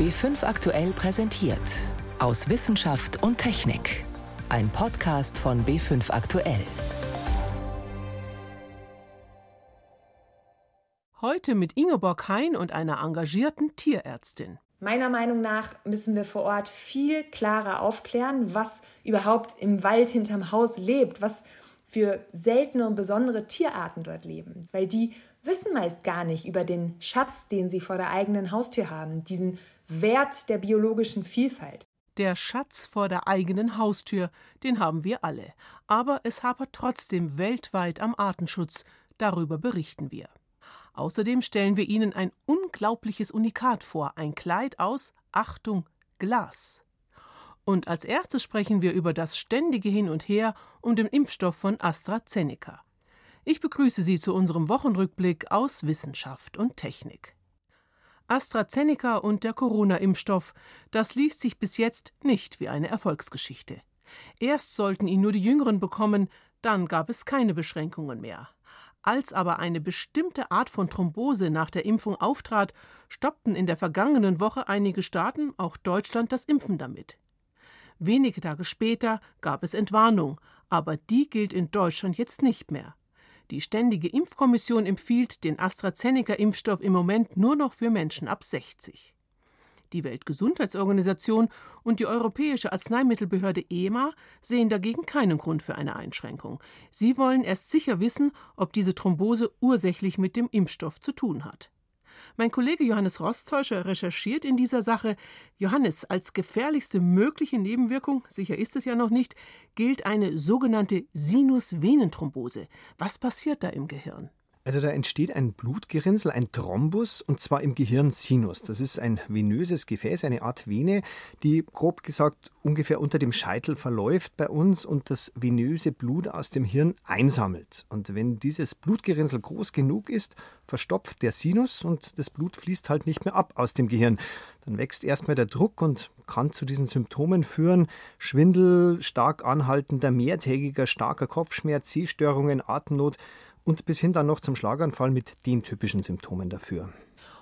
B5 aktuell präsentiert. Aus Wissenschaft und Technik. Ein Podcast von B5 aktuell. Heute mit Ingeborg Hein und einer engagierten Tierärztin. Meiner Meinung nach müssen wir vor Ort viel klarer aufklären, was überhaupt im Wald hinterm Haus lebt, was für seltene und besondere Tierarten dort leben, weil die wissen meist gar nicht über den Schatz, den sie vor der eigenen Haustür haben, diesen Wert der biologischen Vielfalt. Der Schatz vor der eigenen Haustür, den haben wir alle. Aber es hapert trotzdem weltweit am Artenschutz. Darüber berichten wir. Außerdem stellen wir Ihnen ein unglaubliches Unikat vor, ein Kleid aus, Achtung, Glas. Und als erstes sprechen wir über das ständige Hin und Her um den Impfstoff von AstraZeneca. Ich begrüße Sie zu unserem Wochenrückblick aus Wissenschaft und Technik. AstraZeneca und der Corona-Impfstoff, das liest sich bis jetzt nicht wie eine Erfolgsgeschichte. Erst sollten ihn nur die Jüngeren bekommen, dann gab es keine Beschränkungen mehr. Als aber eine bestimmte Art von Thrombose nach der Impfung auftrat, stoppten in der vergangenen Woche einige Staaten, auch Deutschland, das Impfen damit. Wenige Tage später gab es Entwarnung, aber die gilt in Deutschland jetzt nicht mehr. Die Ständige Impfkommission empfiehlt den AstraZeneca-Impfstoff im Moment nur noch für Menschen ab 60. Die Weltgesundheitsorganisation und die Europäische Arzneimittelbehörde EMA sehen dagegen keinen Grund für eine Einschränkung. Sie wollen erst sicher wissen, ob diese Thrombose ursächlich mit dem Impfstoff zu tun hat. Mein Kollege Johannes Rostäuscher recherchiert in dieser Sache. Johannes, als gefährlichste mögliche Nebenwirkung, sicher ist es ja noch nicht, gilt eine sogenannte Sinusvenenthrombose. Was passiert da im Gehirn? Also da entsteht ein Blutgerinnsel, ein Thrombus, und zwar im Gehirnsinus. Das ist ein venöses Gefäß, eine Art Vene, die grob gesagt ungefähr unter dem Scheitel verläuft bei uns und das venöse Blut aus dem Hirn einsammelt. Und wenn dieses Blutgerinnsel groß genug ist, verstopft der Sinus und das Blut fließt halt nicht mehr ab aus dem Gehirn. Dann wächst erstmal der Druck und kann zu diesen Symptomen führen. Schwindel, stark anhaltender, mehrtägiger, starker Kopfschmerz, Sehstörungen, Atemnot und bis hin dann noch zum Schlaganfall mit den typischen Symptomen dafür.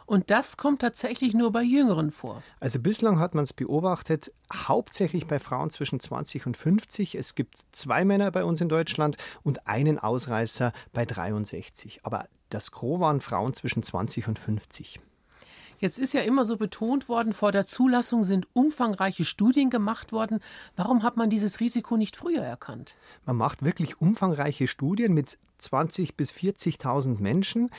Und das kommt tatsächlich nur bei Jüngeren vor. Also bislang hat man es beobachtet, hauptsächlich bei Frauen zwischen 20 und 50. Es gibt zwei Männer bei uns in Deutschland und einen Ausreißer bei 63. Aber das Gros waren Frauen zwischen 20 und 50. Jetzt ist ja immer so betont worden, vor der Zulassung sind umfangreiche Studien gemacht worden. Warum hat man dieses Risiko nicht früher erkannt? Man macht wirklich umfangreiche Studien mit 20.000 bis 40.000 Menschen.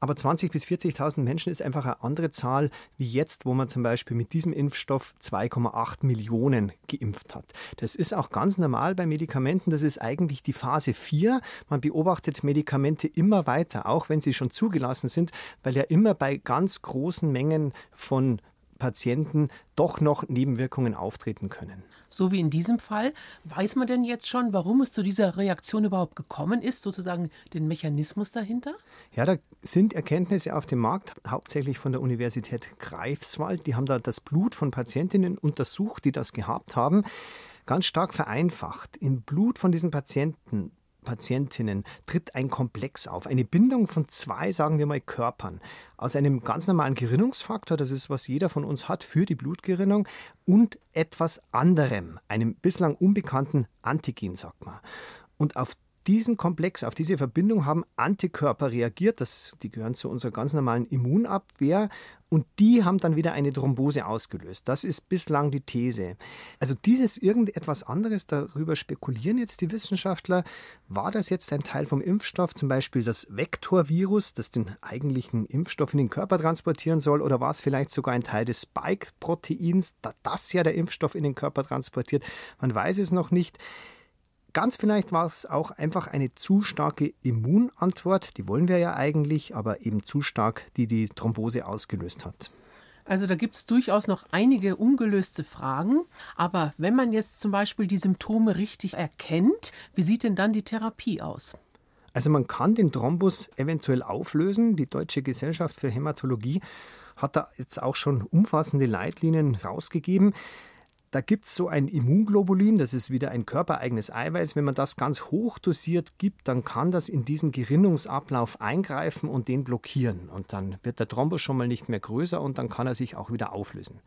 Aber 20.000 bis 40.000 Menschen ist einfach eine andere Zahl wie jetzt, wo man zum Beispiel mit diesem Impfstoff 2,8 Millionen geimpft hat. Das ist auch ganz normal bei Medikamenten. Das ist eigentlich die Phase 4. Man beobachtet Medikamente immer weiter, auch wenn sie schon zugelassen sind, weil ja immer bei ganz großen Mengen von Patienten doch noch Nebenwirkungen auftreten können. So wie in diesem Fall. Weiß man denn jetzt schon, warum es zu dieser Reaktion überhaupt gekommen ist, sozusagen den Mechanismus dahinter? Ja, da sind Erkenntnisse auf dem Markt, hauptsächlich von der Universität Greifswald. Die haben da das Blut von Patientinnen untersucht, die das gehabt haben ganz stark vereinfacht. Im Blut von diesen Patienten Patientinnen tritt ein Komplex auf, eine Bindung von zwei, sagen wir mal, Körpern. Aus einem ganz normalen Gerinnungsfaktor, das ist, was jeder von uns hat für die Blutgerinnung, und etwas anderem, einem bislang unbekannten Antigen, sagt man. Und auf diesen Komplex, auf diese Verbindung haben Antikörper reagiert. Das, die gehören zu unserer ganz normalen Immunabwehr. Und die haben dann wieder eine Thrombose ausgelöst. Das ist bislang die These. Also dieses irgendetwas anderes, darüber spekulieren jetzt die Wissenschaftler. War das jetzt ein Teil vom Impfstoff, zum Beispiel das Vektorvirus, das den eigentlichen Impfstoff in den Körper transportieren soll? Oder war es vielleicht sogar ein Teil des Spike-Proteins, das ja der Impfstoff in den Körper transportiert? Man weiß es noch nicht. Ganz vielleicht war es auch einfach eine zu starke Immunantwort, die wollen wir ja eigentlich, aber eben zu stark, die die Thrombose ausgelöst hat. Also da gibt es durchaus noch einige ungelöste Fragen. Aber wenn man jetzt zum Beispiel die Symptome richtig erkennt, wie sieht denn dann die Therapie aus? Also man kann den Thrombus eventuell auflösen. Die Deutsche Gesellschaft für Hämatologie hat da jetzt auch schon umfassende Leitlinien rausgegeben. Da gibt es so ein Immunglobulin, das ist wieder ein körpereigenes Eiweiß. Wenn man das ganz hoch dosiert gibt, dann kann das in diesen Gerinnungsablauf eingreifen und den blockieren. Und dann wird der Thrombus schon mal nicht mehr größer und dann kann er sich auch wieder auflösen.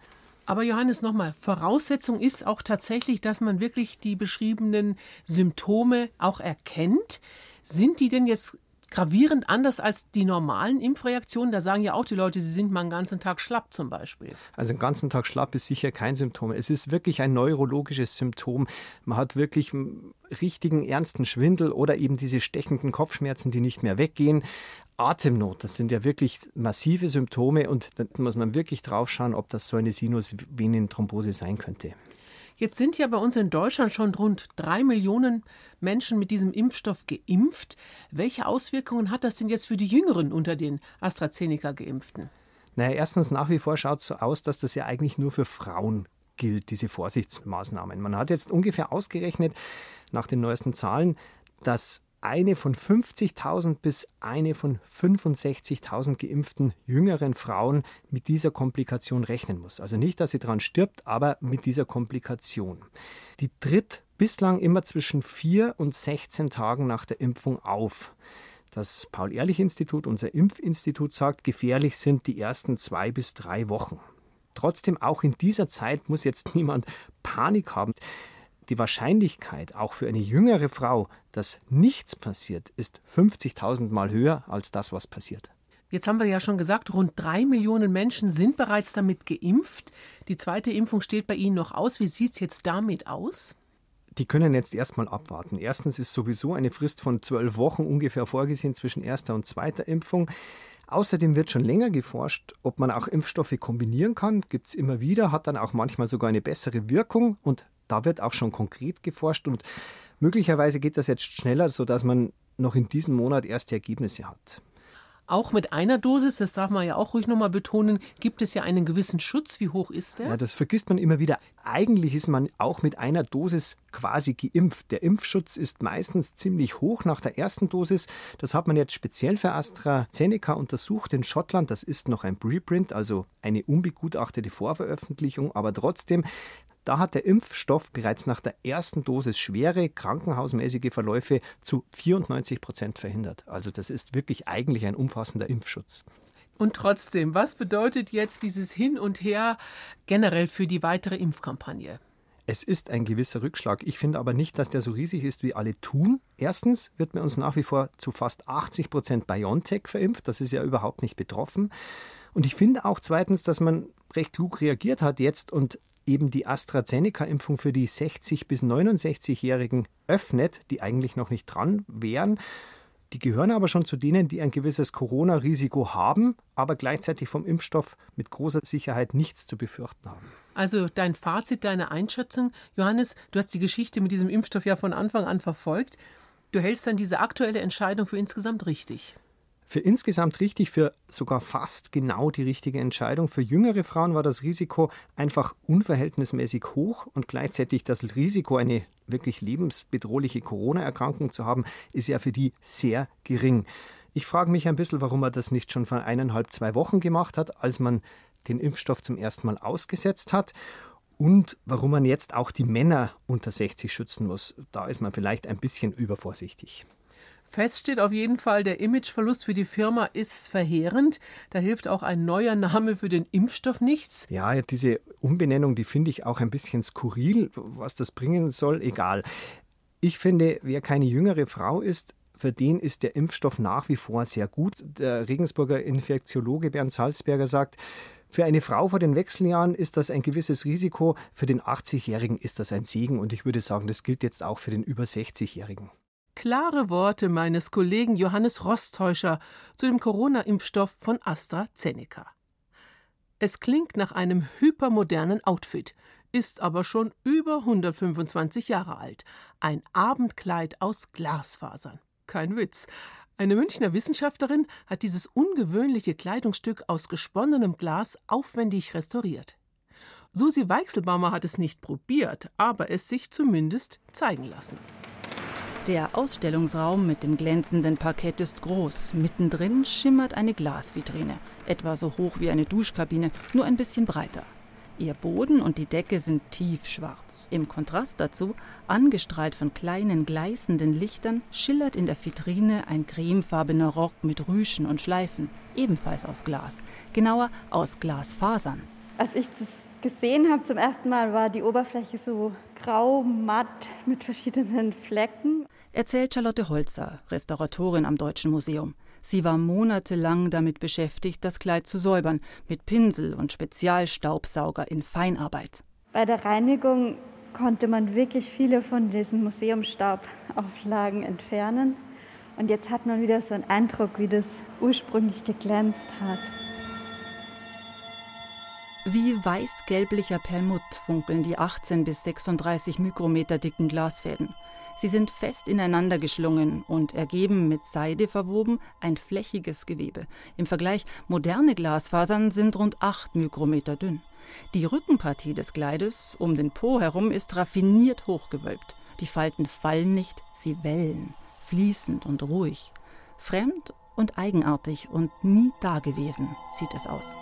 Aber Johannes, nochmal, Voraussetzung ist auch tatsächlich, dass man wirklich die beschriebenen Symptome auch erkennt. Sind die denn jetzt gravierend anders als die normalen Impfreaktionen. Da sagen ja auch die Leute, sie sind mal einen ganzen Tag schlapp zum Beispiel. Also einen ganzen Tag schlapp ist sicher kein Symptom. Es ist wirklich ein neurologisches Symptom. Man hat wirklich einen richtigen ernsten Schwindel oder eben diese stechenden Kopfschmerzen, die nicht mehr weggehen. Atemnot, das sind ja wirklich massive Symptome und da muss man wirklich drauf schauen, ob das so eine Sinusvenenthrombose sein könnte. Jetzt sind ja bei uns in Deutschland schon rund drei Millionen Menschen mit diesem Impfstoff geimpft. Welche Auswirkungen hat das denn jetzt für die Jüngeren unter den AstraZeneca-Geimpften? Naja, erstens nach wie vor schaut es so aus, dass das ja eigentlich nur für Frauen gilt, diese Vorsichtsmaßnahmen. Man hat jetzt ungefähr ausgerechnet, nach den neuesten Zahlen, dass eine von 50.000 bis eine von 65.000 geimpften jüngeren Frauen mit dieser Komplikation rechnen muss. Also nicht, dass sie daran stirbt, aber mit dieser Komplikation. Die tritt bislang immer zwischen vier und 16 Tagen nach der Impfung auf. Das Paul-Ehrlich-Institut, unser Impfinstitut, sagt, gefährlich sind die ersten zwei bis drei Wochen. Trotzdem, auch in dieser Zeit muss jetzt niemand Panik haben. Die Wahrscheinlichkeit, auch für eine jüngere Frau, dass nichts passiert, ist 50.000 Mal höher als das, was passiert. Jetzt haben wir ja schon gesagt, rund drei Millionen Menschen sind bereits damit geimpft. Die zweite Impfung steht bei Ihnen noch aus. Wie sieht es jetzt damit aus? Die können jetzt erstmal abwarten. Erstens ist sowieso eine Frist von zwölf Wochen ungefähr vorgesehen zwischen erster und zweiter Impfung. Außerdem wird schon länger geforscht, ob man auch Impfstoffe kombinieren kann. Gibt es immer wieder, hat dann auch manchmal sogar eine bessere Wirkung. Und da wird auch schon konkret geforscht und möglicherweise geht das jetzt schneller, sodass man noch in diesem Monat erste Ergebnisse hat. Auch mit einer Dosis, das darf man ja auch ruhig nochmal betonen, gibt es ja einen gewissen Schutz. Wie hoch ist der? Ja, das vergisst man immer wieder. Eigentlich ist man auch mit einer Dosis quasi geimpft. Der Impfschutz ist meistens ziemlich hoch nach der ersten Dosis. Das hat man jetzt speziell für AstraZeneca untersucht in Schottland. Das ist noch ein Preprint, also eine unbegutachtete Vorveröffentlichung, aber trotzdem da hat der Impfstoff bereits nach der ersten Dosis schwere krankenhausmäßige Verläufe zu 94 Prozent verhindert. Also das ist wirklich eigentlich ein umfassender Impfschutz. Und trotzdem, was bedeutet jetzt dieses Hin und Her generell für die weitere Impfkampagne? Es ist ein gewisser Rückschlag. Ich finde aber nicht, dass der so riesig ist, wie alle tun. Erstens wird bei uns nach wie vor zu fast 80 Prozent BioNTech verimpft. Das ist ja überhaupt nicht betroffen. Und ich finde auch zweitens, dass man recht klug reagiert hat jetzt und eben die AstraZeneca-Impfung für die 60- bis 69-Jährigen öffnet, die eigentlich noch nicht dran wären. Die gehören aber schon zu denen, die ein gewisses Corona-Risiko haben, aber gleichzeitig vom Impfstoff mit großer Sicherheit nichts zu befürchten haben. Also dein Fazit, deine Einschätzung, Johannes, du hast die Geschichte mit diesem Impfstoff ja von Anfang an verfolgt. Du hältst dann diese aktuelle Entscheidung für insgesamt richtig für insgesamt richtig, für sogar fast genau die richtige Entscheidung. Für jüngere Frauen war das Risiko einfach unverhältnismäßig hoch und gleichzeitig das Risiko, eine wirklich lebensbedrohliche Corona-Erkrankung zu haben, ist ja für die sehr gering. Ich frage mich ein bisschen, warum man das nicht schon vor eineinhalb, zwei Wochen gemacht hat, als man den Impfstoff zum ersten Mal ausgesetzt hat. Und warum man jetzt auch die Männer unter 60 schützen muss. Da ist man vielleicht ein bisschen übervorsichtig. Fest steht auf jeden Fall, der Imageverlust für die Firma ist verheerend. Da hilft auch ein neuer Name für den Impfstoff nichts. Ja, diese Umbenennung, die finde ich auch ein bisschen skurril. Was das bringen soll, egal. Ich finde, wer keine jüngere Frau ist, für den ist der Impfstoff nach wie vor sehr gut. Der Regensburger Infektiologe Bernd Salzberger sagt, für eine Frau vor den Wechseljahren ist das ein gewisses Risiko, für den 80-Jährigen ist das ein Segen und ich würde sagen, das gilt jetzt auch für den über 60-Jährigen. Klare Worte meines Kollegen Johannes Rostäuscher zu dem Corona-Impfstoff von AstraZeneca. Es klingt nach einem hypermodernen Outfit, ist aber schon über 125 Jahre alt. Ein Abendkleid aus Glasfasern. Kein Witz. Eine Münchner Wissenschaftlerin hat dieses ungewöhnliche Kleidungsstück aus gesponnenem Glas aufwendig restauriert. Susi Weichselbaumer hat es nicht probiert, aber es sich zumindest zeigen lassen. Der Ausstellungsraum mit dem glänzenden Parkett ist groß. Mittendrin schimmert eine Glasvitrine, etwa so hoch wie eine Duschkabine, nur ein bisschen breiter. Ihr Boden und die Decke sind tiefschwarz. Im Kontrast dazu, angestrahlt von kleinen gleißenden Lichtern, schillert in der Vitrine ein cremefarbener Rock mit Rüschen und Schleifen, ebenfalls aus Glas, genauer aus Glasfasern. Als ich das gesehen habe zum ersten Mal, war die Oberfläche so grau, matt mit verschiedenen Flecken. Erzählt Charlotte Holzer, Restauratorin am Deutschen Museum. Sie war monatelang damit beschäftigt, das Kleid zu säubern, mit Pinsel und Spezialstaubsauger in Feinarbeit. Bei der Reinigung konnte man wirklich viele von diesen Museumstaubauflagen entfernen. Und jetzt hat man wieder so einen Eindruck, wie das ursprünglich geglänzt hat. Wie weiß-gelblicher Perlmutt funkeln die 18 bis 36 Mikrometer dicken Glasfäden. Sie sind fest ineinander geschlungen und ergeben mit Seide verwoben ein flächiges Gewebe. Im Vergleich moderne Glasfasern sind rund 8 Mikrometer dünn. Die Rückenpartie des Kleides um den Po herum ist raffiniert hochgewölbt. Die Falten fallen nicht, sie wellen, fließend und ruhig. Fremd und eigenartig und nie dagewesen sieht es aus.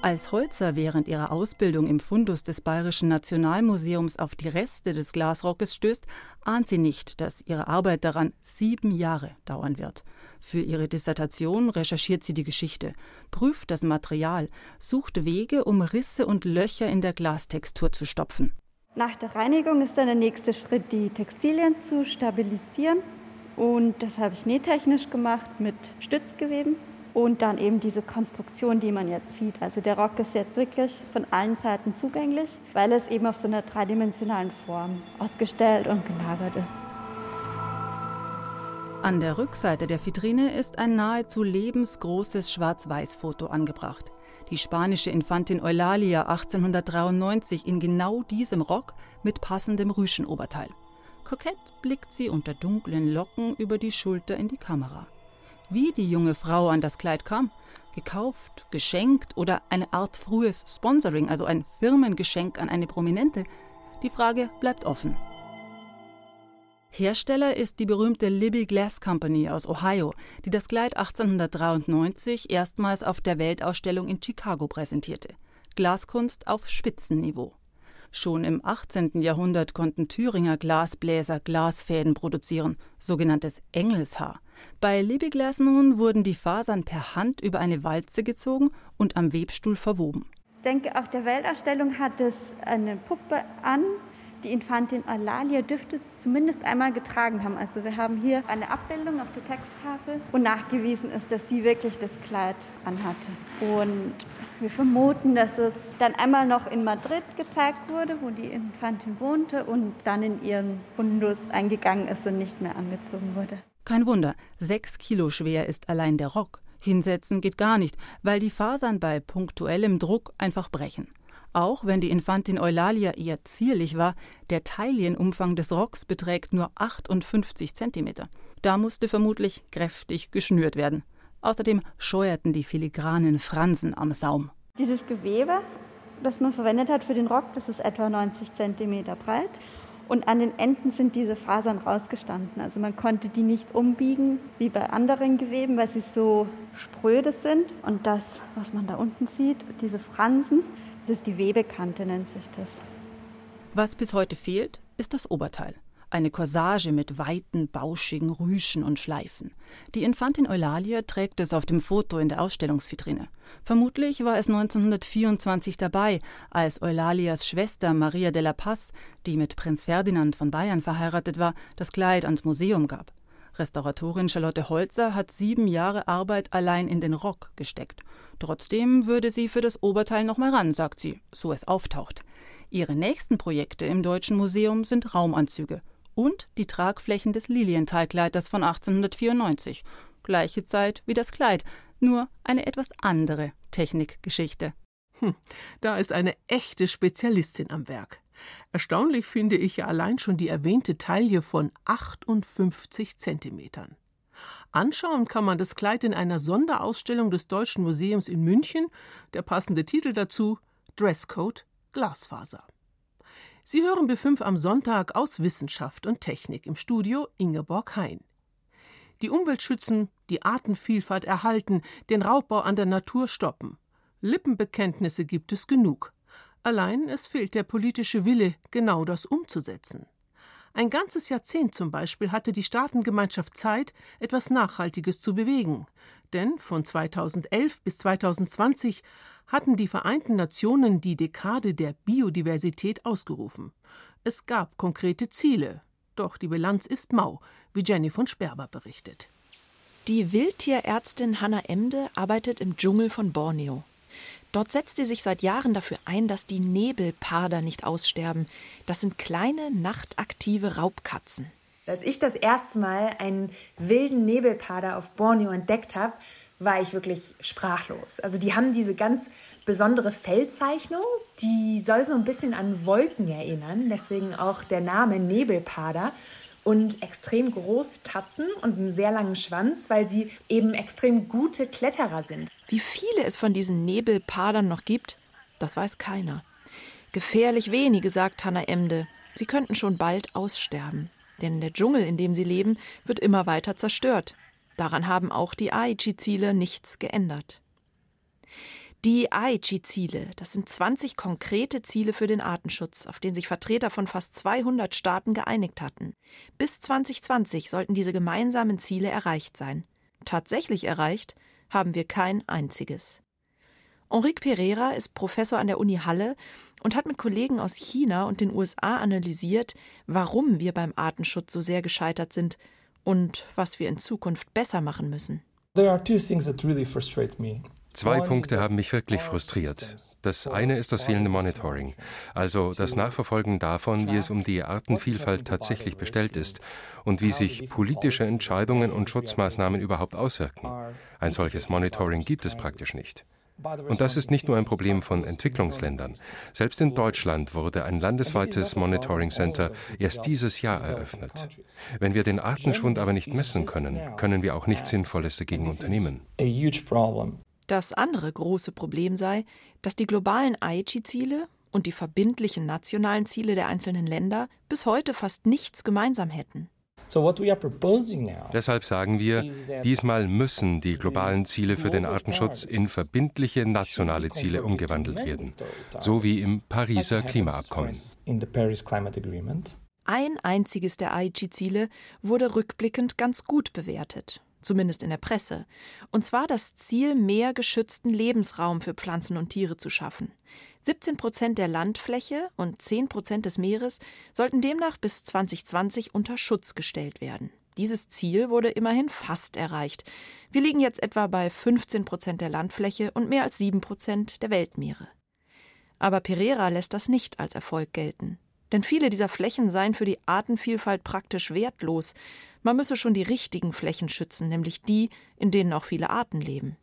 Als Holzer während ihrer Ausbildung im Fundus des Bayerischen Nationalmuseums auf die Reste des Glasrockes stößt, ahnt sie nicht, dass ihre Arbeit daran sieben Jahre dauern wird. Für ihre Dissertation recherchiert sie die Geschichte, prüft das Material, sucht Wege, um Risse und Löcher in der Glastextur zu stopfen. Nach der Reinigung ist dann der nächste Schritt, die Textilien zu stabilisieren. Und das habe ich nähtechnisch gemacht mit Stützgeweben und dann eben diese Konstruktion, die man jetzt sieht. Also der Rock ist jetzt wirklich von allen Seiten zugänglich, weil es eben auf so einer dreidimensionalen Form ausgestellt und gelagert ist. An der Rückseite der Vitrine ist ein nahezu lebensgroßes Schwarz-Weiß-Foto angebracht. Die spanische Infantin Eulalia 1893 in genau diesem Rock mit passendem Rüschenoberteil. Kokett blickt sie unter dunklen Locken über die Schulter in die Kamera wie die junge Frau an das Kleid kam. Gekauft, geschenkt oder eine Art frühes Sponsoring, also ein Firmengeschenk an eine Prominente? Die Frage bleibt offen. Hersteller ist die berühmte Libby Glass Company aus Ohio, die das Kleid 1893 erstmals auf der Weltausstellung in Chicago präsentierte. Glaskunst auf Spitzenniveau. Schon im 18. Jahrhundert konnten Thüringer Glasbläser Glasfäden produzieren, sogenanntes Engelshaar. Bei Libiglas nun wurden die Fasern per Hand über eine Walze gezogen und am Webstuhl verwoben. Ich denke, auf der Weltausstellung hat es eine Puppe an. Die Infantin Eulalia dürfte es zumindest einmal getragen haben. Also wir haben hier eine Abbildung auf der Texttafel, wo nachgewiesen ist, dass sie wirklich das Kleid anhatte. Und wir vermuten, dass es dann einmal noch in Madrid gezeigt wurde, wo die Infantin wohnte und dann in ihren Fundus eingegangen ist und nicht mehr angezogen wurde. Kein Wunder, sechs Kilo schwer ist allein der Rock. Hinsetzen geht gar nicht, weil die Fasern bei punktuellem Druck einfach brechen. Auch wenn die Infantin Eulalia eher zierlich war, der Taillenumfang des Rocks beträgt nur 58 Zentimeter. Da musste vermutlich kräftig geschnürt werden. Außerdem scheuerten die filigranen Fransen am Saum. Dieses Gewebe, das man verwendet hat für den Rock, das ist etwa 90 Zentimeter breit und an den Enden sind diese Fasern rausgestanden. Also man konnte die nicht umbiegen wie bei anderen Geweben, weil sie so spröde sind. Und das, was man da unten sieht, diese Fransen, das ist die Webekante, nennt sich das. Was bis heute fehlt, ist das Oberteil. Eine Corsage mit weiten, bauschigen Rüschen und Schleifen. Die Infantin Eulalia trägt es auf dem Foto in der Ausstellungsvitrine. Vermutlich war es 1924 dabei, als Eulalias Schwester Maria de la Paz, die mit Prinz Ferdinand von Bayern verheiratet war, das Kleid ans Museum gab. Restauratorin Charlotte Holzer hat sieben Jahre Arbeit allein in den Rock gesteckt. Trotzdem würde sie für das Oberteil noch mal ran, sagt sie, so es auftaucht. Ihre nächsten Projekte im Deutschen Museum sind Raumanzüge und die Tragflächen des Lilienthal-Kleiders von 1894. Gleiche Zeit wie das Kleid, nur eine etwas andere Technikgeschichte. Hm, da ist eine echte Spezialistin am Werk. Erstaunlich finde ich ja allein schon die erwähnte Taille von 58 Zentimetern. Anschauen kann man das Kleid in einer Sonderausstellung des Deutschen Museums in München. Der passende Titel dazu Dresscode Glasfaser. Sie hören B5 am Sonntag aus Wissenschaft und Technik im Studio Ingeborg Hein. Die Umwelt schützen, die Artenvielfalt erhalten, den Raubbau an der Natur stoppen. Lippenbekenntnisse gibt es genug. Allein es fehlt der politische Wille, genau das umzusetzen. Ein ganzes Jahrzehnt zum Beispiel hatte die Staatengemeinschaft Zeit, etwas Nachhaltiges zu bewegen. Denn von 2011 bis 2020 hatten die Vereinten Nationen die Dekade der Biodiversität ausgerufen. Es gab konkrete Ziele, doch die Bilanz ist mau, wie Jenny von Sperber berichtet. Die Wildtierärztin Hanna Emde arbeitet im Dschungel von Borneo. Dort setzt sie sich seit Jahren dafür ein, dass die Nebelparder nicht aussterben. Das sind kleine, nachtaktive Raubkatzen. Als ich das erste Mal einen wilden Nebelparder auf Borneo entdeckt habe, war ich wirklich sprachlos. Also die haben diese ganz besondere Fellzeichnung, die soll so ein bisschen an Wolken erinnern, deswegen auch der Name Nebelparder und extrem große Tatzen und einen sehr langen Schwanz, weil sie eben extrem gute Kletterer sind. Wie viele es von diesen Nebelpadern noch gibt, das weiß keiner. Gefährlich wenige, sagt Hanna Emde. Sie könnten schon bald aussterben. Denn der Dschungel, in dem sie leben, wird immer weiter zerstört. Daran haben auch die Aichi-Ziele nichts geändert. Die Aichi-Ziele, das sind 20 konkrete Ziele für den Artenschutz, auf den sich Vertreter von fast 200 Staaten geeinigt hatten. Bis 2020 sollten diese gemeinsamen Ziele erreicht sein. Tatsächlich erreicht haben wir kein einziges. Enrique Pereira ist Professor an der Uni Halle und hat mit Kollegen aus China und den USA analysiert, warum wir beim Artenschutz so sehr gescheitert sind und was wir in Zukunft besser machen müssen. There are two things that really frustrate me. Zwei Punkte haben mich wirklich frustriert. Das eine ist das fehlende Monitoring, also das Nachverfolgen davon, wie es um die Artenvielfalt tatsächlich bestellt ist und wie sich politische Entscheidungen und Schutzmaßnahmen überhaupt auswirken. Ein solches Monitoring gibt es praktisch nicht. Und das ist nicht nur ein Problem von Entwicklungsländern. Selbst in Deutschland wurde ein landesweites Monitoring Center erst dieses Jahr eröffnet. Wenn wir den Artenschwund aber nicht messen können, können wir auch nichts Sinnvolles dagegen unternehmen. Das andere große Problem sei, dass die globalen Aichi-Ziele und die verbindlichen nationalen Ziele der einzelnen Länder bis heute fast nichts gemeinsam hätten. Deshalb sagen wir, diesmal müssen die globalen Ziele für den Artenschutz in verbindliche nationale Ziele umgewandelt werden, so wie im Pariser Klimaabkommen. Ein einziges der Aichi-Ziele wurde rückblickend ganz gut bewertet zumindest in der Presse, und zwar das Ziel, mehr geschützten Lebensraum für Pflanzen und Tiere zu schaffen. 17 Prozent der Landfläche und 10 Prozent des Meeres sollten demnach bis 2020 unter Schutz gestellt werden. Dieses Ziel wurde immerhin fast erreicht. Wir liegen jetzt etwa bei 15 Prozent der Landfläche und mehr als 7 Prozent der Weltmeere. Aber Pereira lässt das nicht als Erfolg gelten. Denn viele dieser Flächen seien für die Artenvielfalt praktisch wertlos. Man müsse schon die richtigen Flächen schützen, nämlich die, in denen auch viele Arten leben.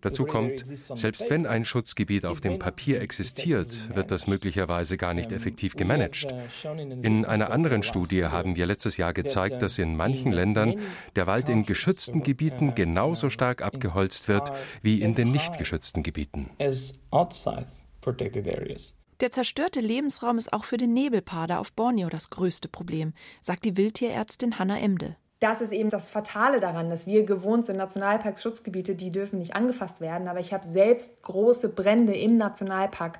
Dazu kommt, selbst wenn ein Schutzgebiet auf dem Papier existiert, wird das möglicherweise gar nicht effektiv gemanagt. In einer anderen Studie haben wir letztes Jahr gezeigt, dass in manchen Ländern der Wald in geschützten Gebieten genauso stark abgeholzt wird wie in den nicht geschützten Gebieten. Der zerstörte Lebensraum ist auch für den Nebelpader auf Borneo das größte Problem, sagt die Wildtierärztin Hanna Emde. Das ist eben das Fatale daran, dass wir gewohnt sind, Nationalparks, Schutzgebiete, die dürfen nicht angefasst werden. Aber ich habe selbst große Brände im Nationalpark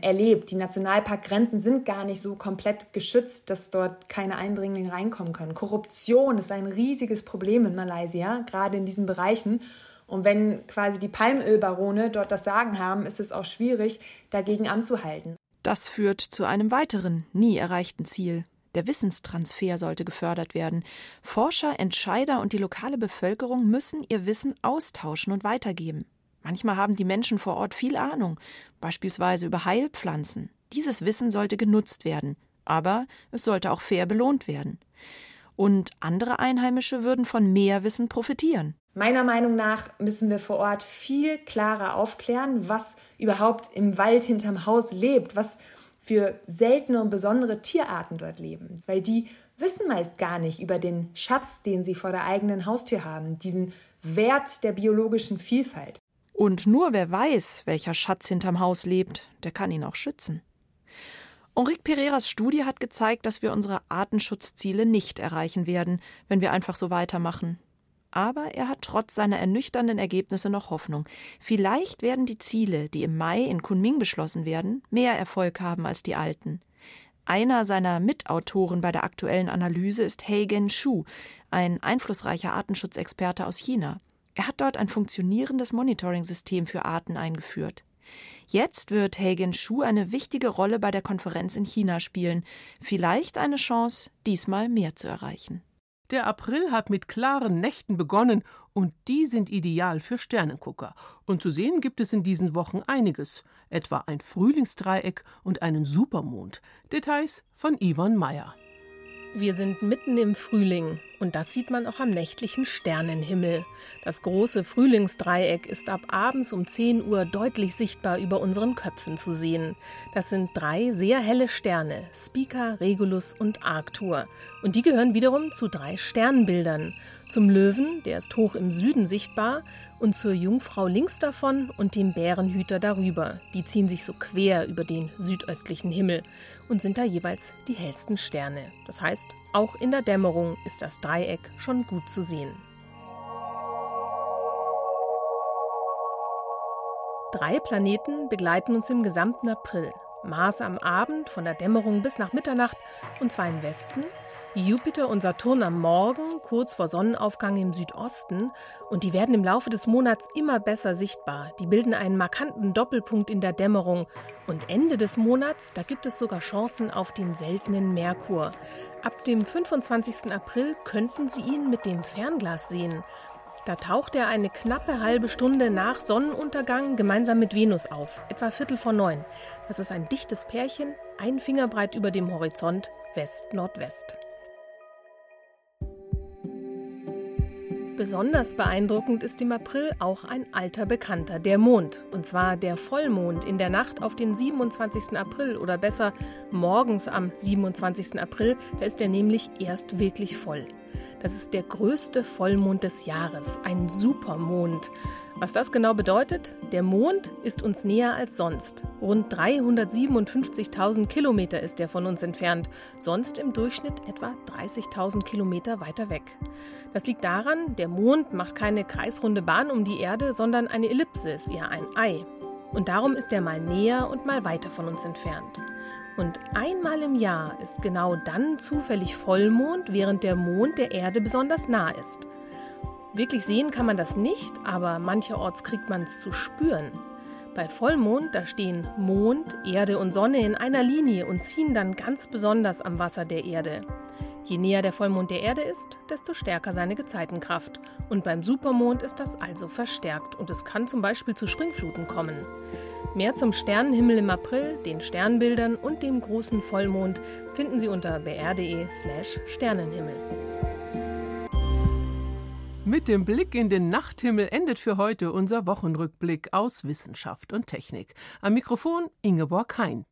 erlebt. Die Nationalparkgrenzen sind gar nicht so komplett geschützt, dass dort keine Eindringlinge reinkommen können. Korruption ist ein riesiges Problem in Malaysia, gerade in diesen Bereichen. Und wenn quasi die Palmölbarone dort das Sagen haben, ist es auch schwierig, dagegen anzuhalten. Das führt zu einem weiteren, nie erreichten Ziel. Der Wissenstransfer sollte gefördert werden. Forscher, Entscheider und die lokale Bevölkerung müssen ihr Wissen austauschen und weitergeben. Manchmal haben die Menschen vor Ort viel Ahnung, beispielsweise über Heilpflanzen. Dieses Wissen sollte genutzt werden, aber es sollte auch fair belohnt werden. Und andere Einheimische würden von mehr Wissen profitieren. Meiner Meinung nach müssen wir vor Ort viel klarer aufklären, was überhaupt im Wald hinterm Haus lebt, was für seltene und besondere Tierarten dort leben, weil die wissen meist gar nicht über den Schatz, den sie vor der eigenen Haustür haben, diesen Wert der biologischen Vielfalt. Und nur wer weiß, welcher Schatz hinterm Haus lebt, der kann ihn auch schützen. Enrique Pereiras Studie hat gezeigt, dass wir unsere Artenschutzziele nicht erreichen werden, wenn wir einfach so weitermachen. Aber er hat trotz seiner ernüchternden Ergebnisse noch Hoffnung. Vielleicht werden die Ziele, die im Mai in Kunming beschlossen werden, mehr Erfolg haben als die alten. Einer seiner Mitautoren bei der aktuellen Analyse ist Heigen Shu, ein einflussreicher Artenschutzexperte aus China. Er hat dort ein funktionierendes Monitoring-System für Arten eingeführt. Jetzt wird Hagen Shu eine wichtige Rolle bei der Konferenz in China spielen. Vielleicht eine Chance, diesmal mehr zu erreichen. Der April hat mit klaren Nächten begonnen und die sind ideal für Sternengucker. Und zu sehen gibt es in diesen Wochen einiges, etwa ein Frühlingsdreieck und einen Supermond. Details von Yvonne Meyer. Wir sind mitten im Frühling und das sieht man auch am nächtlichen Sternenhimmel. Das große Frühlingsdreieck ist ab abends um 10 Uhr deutlich sichtbar über unseren Köpfen zu sehen. Das sind drei sehr helle Sterne, Spica, Regulus und Arctur. Und die gehören wiederum zu drei Sternbildern. Zum Löwen, der ist hoch im Süden sichtbar, und zur Jungfrau links davon und dem Bärenhüter darüber. Die ziehen sich so quer über den südöstlichen Himmel und sind da jeweils die hellsten Sterne. Das heißt, auch in der Dämmerung ist das Dreieck schon gut zu sehen. Drei Planeten begleiten uns im gesamten April. Mars am Abend von der Dämmerung bis nach Mitternacht und zwar im Westen, Jupiter und Saturn am Morgen, kurz vor Sonnenaufgang im Südosten, und die werden im Laufe des Monats immer besser sichtbar. Die bilden einen markanten Doppelpunkt in der Dämmerung. Und Ende des Monats, da gibt es sogar Chancen auf den seltenen Merkur. Ab dem 25. April könnten Sie ihn mit dem Fernglas sehen. Da taucht er eine knappe halbe Stunde nach Sonnenuntergang gemeinsam mit Venus auf, etwa Viertel vor neun. Das ist ein dichtes Pärchen, ein Fingerbreit über dem Horizont, West-Nordwest. Besonders beeindruckend ist im April auch ein alter Bekannter, der Mond. Und zwar der Vollmond in der Nacht auf den 27. April oder besser morgens am 27. April. Da ist er nämlich erst wirklich voll. Das ist der größte Vollmond des Jahres, ein Supermond. Was das genau bedeutet? Der Mond ist uns näher als sonst. Rund 357.000 Kilometer ist er von uns entfernt, sonst im Durchschnitt etwa 30.000 Kilometer weiter weg. Das liegt daran, der Mond macht keine kreisrunde Bahn um die Erde, sondern eine Ellipse, ist eher ein Ei. Und darum ist er mal näher und mal weiter von uns entfernt. Und einmal im Jahr ist genau dann zufällig Vollmond, während der Mond der Erde besonders nah ist. Wirklich sehen kann man das nicht, aber mancherorts kriegt man es zu spüren. Bei Vollmond, da stehen Mond, Erde und Sonne in einer Linie und ziehen dann ganz besonders am Wasser der Erde. Je näher der Vollmond der Erde ist, desto stärker seine Gezeitenkraft. Und beim Supermond ist das also verstärkt und es kann zum Beispiel zu Springfluten kommen. Mehr zum Sternenhimmel im April, den Sternbildern und dem großen Vollmond finden Sie unter br.de/slash Sternenhimmel. Mit dem Blick in den Nachthimmel endet für heute unser Wochenrückblick aus Wissenschaft und Technik. Am Mikrofon Ingeborg Hein.